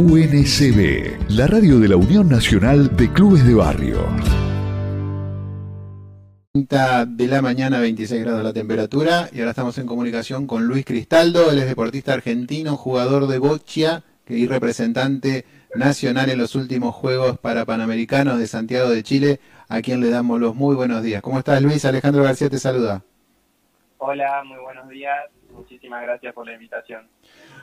UNCB, la radio de la Unión Nacional de Clubes de Barrio. de la mañana, 26 grados la temperatura, y ahora estamos en comunicación con Luis Cristaldo, él es deportista argentino, jugador de boccia y representante nacional en los últimos Juegos para Panamericanos de Santiago de Chile, a quien le damos los muy buenos días. ¿Cómo estás Luis? Alejandro García te saluda. Hola, muy buenos días, muchísimas gracias por la invitación.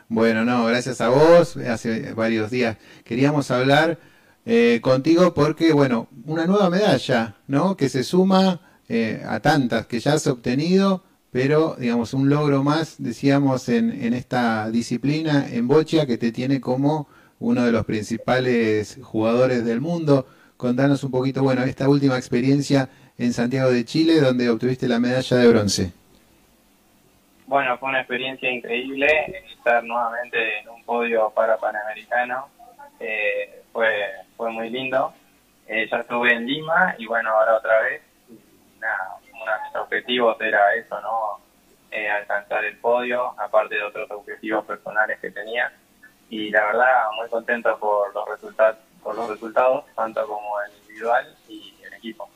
Bueno, no, gracias a vos. Hace varios días queríamos hablar eh, contigo porque, bueno, una nueva medalla, ¿no? Que se suma eh, a tantas que ya has obtenido, pero, digamos, un logro más, decíamos, en, en esta disciplina, en bocha, que te tiene como uno de los principales jugadores del mundo. Contanos un poquito, bueno, esta última experiencia en Santiago de Chile, donde obtuviste la medalla de bronce. Bueno, fue una experiencia increíble estar nuevamente en un podio para Panamericano. Eh, fue, fue muy lindo. Eh, ya estuve en Lima y bueno, ahora otra vez. uno de mis objetivos era eso, ¿no? Eh, alcanzar el podio, aparte de otros objetivos personales que tenía. Y la verdad, muy contento por los resultados, por los resultados tanto como en individual y en equipo.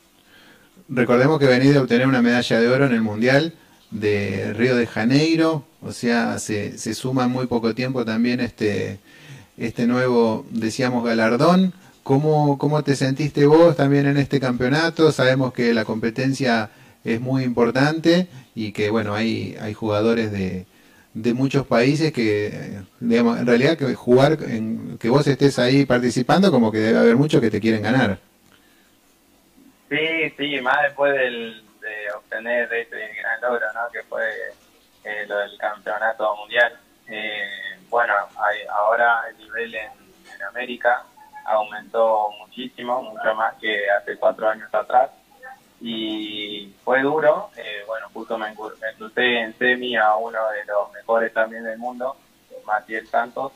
Recordemos que venís de obtener una medalla de oro en el Mundial de Río de Janeiro, o sea, se, se suma en muy poco tiempo también este, este nuevo, decíamos, galardón. ¿Cómo, ¿Cómo te sentiste vos también en este campeonato? Sabemos que la competencia es muy importante y que, bueno, hay, hay jugadores de, de muchos países que, digamos, en realidad que jugar, en, que vos estés ahí participando, como que debe haber muchos que te quieren ganar. Sí, sí, más después del, de obtener este gran logro, ¿no? que fue eh, lo del campeonato mundial. Eh, bueno, hay, ahora el nivel en, América aumentó muchísimo, mucho más que hace cuatro años atrás. Y fue duro, eh, bueno, justo me, me crucé en semi a uno de los mejores también del mundo, Matías Santos,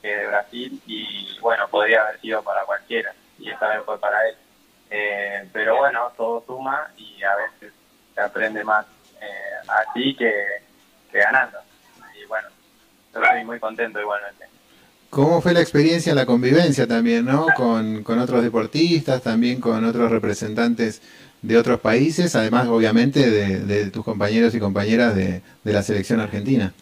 que de Brasil, y bueno, podría haber sido para cualquiera, y esta vez fue para él. Eh, pero bueno, todo suma y a veces se aprende más eh, así que, ganando. Y bueno, estoy muy contento igualmente. ¿Cómo fue la experiencia, la convivencia también, ¿no? Con, con otros deportistas, también con otros representantes de otros países, además obviamente de, tus compañeros y compañeras de, de, la selección argentina.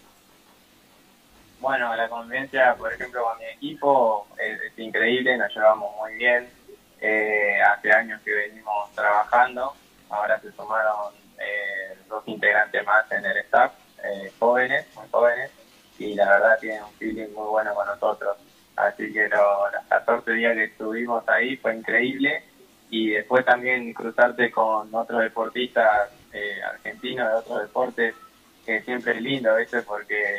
Bueno, la convivencia, por ejemplo, con mi equipo es, es increíble, nos llevamos muy bien, eh, hace años que venimos trabajando, ahora se sumaron dos integrantes más en el staff, eh, jóvenes, muy jóvenes, y la verdad tienen un feeling muy bueno con nosotros. Así que los 14 días que estuvimos ahí fue increíble y después también cruzarte con otros deportistas argentinos de otros deportes, que siempre es lindo, ¿viste? Porque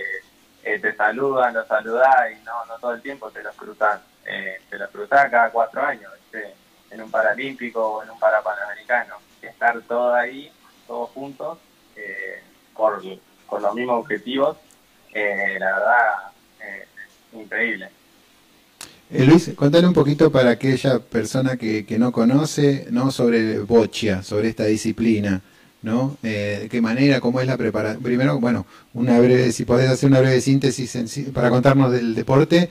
te saludan, los saludás y no, no todo el tiempo te los cruzan eh, se los cruzás cada cuatro años, en un paralímpico o en un parapanamericano. Estar todos ahí, todos juntos, eh, por, los mismos objetivos, eh, la verdad, eh, increíble. Luis, cuéntale un poquito para aquella persona que, que no conoce, ¿no? Sobre boccia, sobre esta disciplina, ¿no? ¿De qué manera, cómo es la preparación? Primero, bueno, una breve, si podés hacer una breve síntesis para contarnos del deporte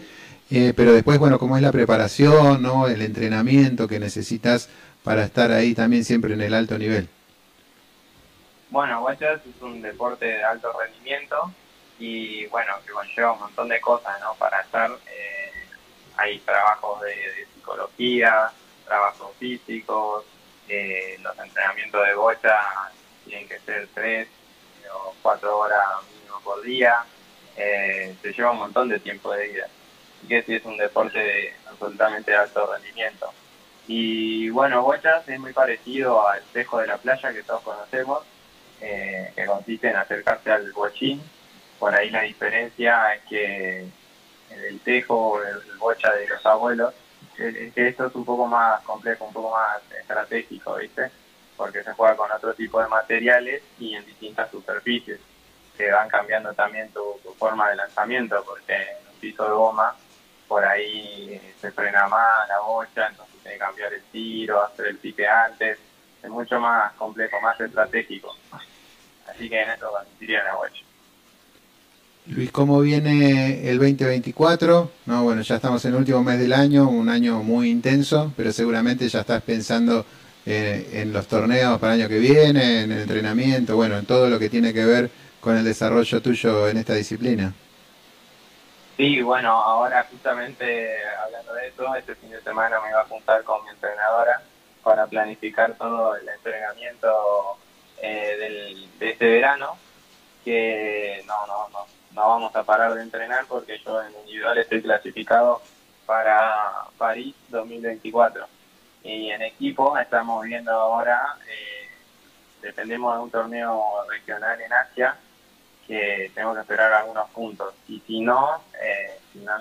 eh, pero después, bueno, cómo es la preparación, ¿no? El entrenamiento que necesitas para estar ahí también siempre en el alto nivel. Bueno, Watchers es un deporte de alto rendimiento y bueno, que conlleva un montón de cosas, ¿no? Para estar, eh, hay trabajos de, psicología, trabajos físicos, eh, los entrenamientos de bocha tienen que ser tres o cuatro horas mínimo por día, se lleva un montón de tiempo de vida que sí es un deporte de absolutamente alto rendimiento. Y bueno, bochas es muy parecido al tejo de la playa que todos conocemos, eh, que consiste en acercarse al bochín. Por ahí la diferencia es que el tejo, el bocha de los abuelos, es que esto es un poco más complejo, un poco más estratégico, ¿viste? Porque se juega con otro tipo de materiales y en distintas superficies, que van cambiando también tu, tu forma de lanzamiento, porque en un piso de goma por ahí se frena más la bocha, entonces tiene que cambiar el tiro, hacer el pique antes, es mucho más complejo, más estratégico. Así que en eso consistiría la. Luis, ¿cómo viene el 2024? No, bueno, ya estamos en el último mes del año, un año muy intenso, pero seguramente ya estás pensando eh, en los torneos para el año que viene, en el entrenamiento, bueno, en todo lo que tiene que ver con el desarrollo tuyo en esta disciplina. Sí, bueno, ahora justamente hablando de eso, este fin de semana me iba a juntar con mi entrenadora para planificar todo el entrenamiento eh, del, de este verano, que no, no, no, no vamos a parar de entrenar porque yo en individual estoy clasificado para París 2024. Y en equipo estamos viendo ahora, eh, dependemos de un torneo regional en Asia, que tengo que esperar algunos puntos. Y si no, eh, si no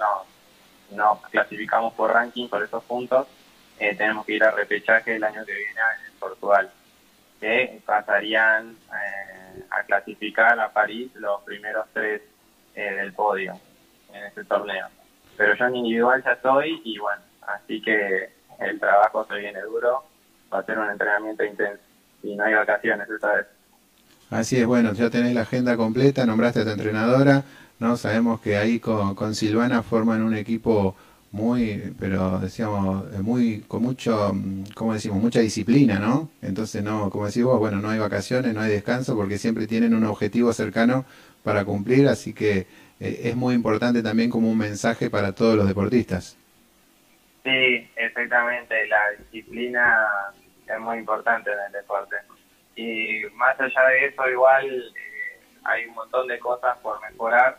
nos clasificamos por ranking por esos puntos, eh, tenemos que ir a repechaje el año que viene en Portugal, que pasarían a clasificar a París los primeros tres del podio en este torneo. Pero yo en individual ya estoy y bueno, así que el trabajo se viene duro, va a ser un entrenamiento intenso y no hay vacaciones esta vez. Así es, bueno, ya tenés la agenda completa, nombraste a tu entrenadora, ¿no? Sabemos que ahí con Silvana forman un equipo muy, pero decíamos, muy, con mucho, ¿cómo decimos? Mucha disciplina, ¿no? Entonces, no, como decís vos, bueno, no hay vacaciones, no hay descanso, porque siempre tienen un objetivo cercano para cumplir, así que eh, es muy importante también como un mensaje para todos los deportistas. Sí, exactamente, la disciplina es muy importante en el deporte. Y más allá de eso, igual eh, hay un montón de cosas por mejorar,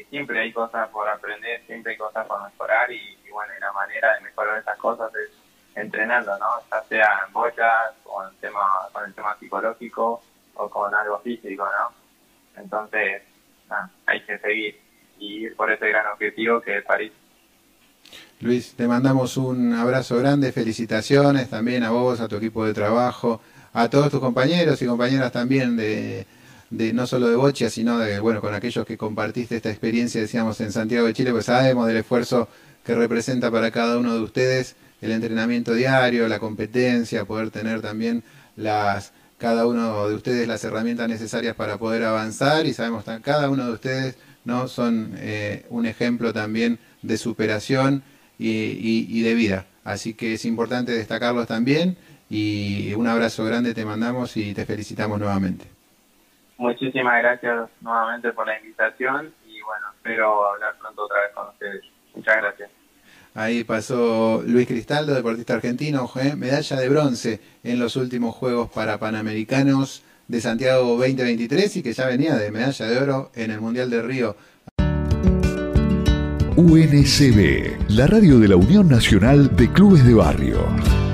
y siempre hay cosas por aprender, siempre hay cosas por mejorar, y, bueno, la manera de mejorar esas cosas es entrenando, ¿no? Ya sea en bochas, con el tema, con el tema psicológico, o con algo físico, ¿no? Entonces, hay que seguir y ir por ese gran objetivo que es París. Luis, te mandamos un abrazo grande, felicitaciones también a vos, a tu equipo de trabajo, a todos tus compañeros y compañeras también de, de no solo de Bochia, sino de, bueno, con aquellos que compartiste esta experiencia, decíamos, en Santiago de Chile, pues sabemos del esfuerzo que representa para cada uno de ustedes el entrenamiento diario, la competencia, poder tener también las cada uno de ustedes las herramientas necesarias para poder avanzar y sabemos que cada uno de ustedes no son eh, un ejemplo también de superación y, de vida. Así que es importante destacarlos también y un abrazo grande te mandamos y te felicitamos nuevamente. Muchísimas gracias nuevamente por la invitación y bueno, espero hablar pronto otra vez con ustedes. Muchas gracias. Ahí pasó Luis Cristaldo, deportista argentino, ¿eh? medalla de bronce en los últimos Juegos para Panamericanos de Santiago 2023 y que ya venía de medalla de oro en el Mundial de Río. UNCB, la radio de la Unión Nacional de Clubes de Barrio.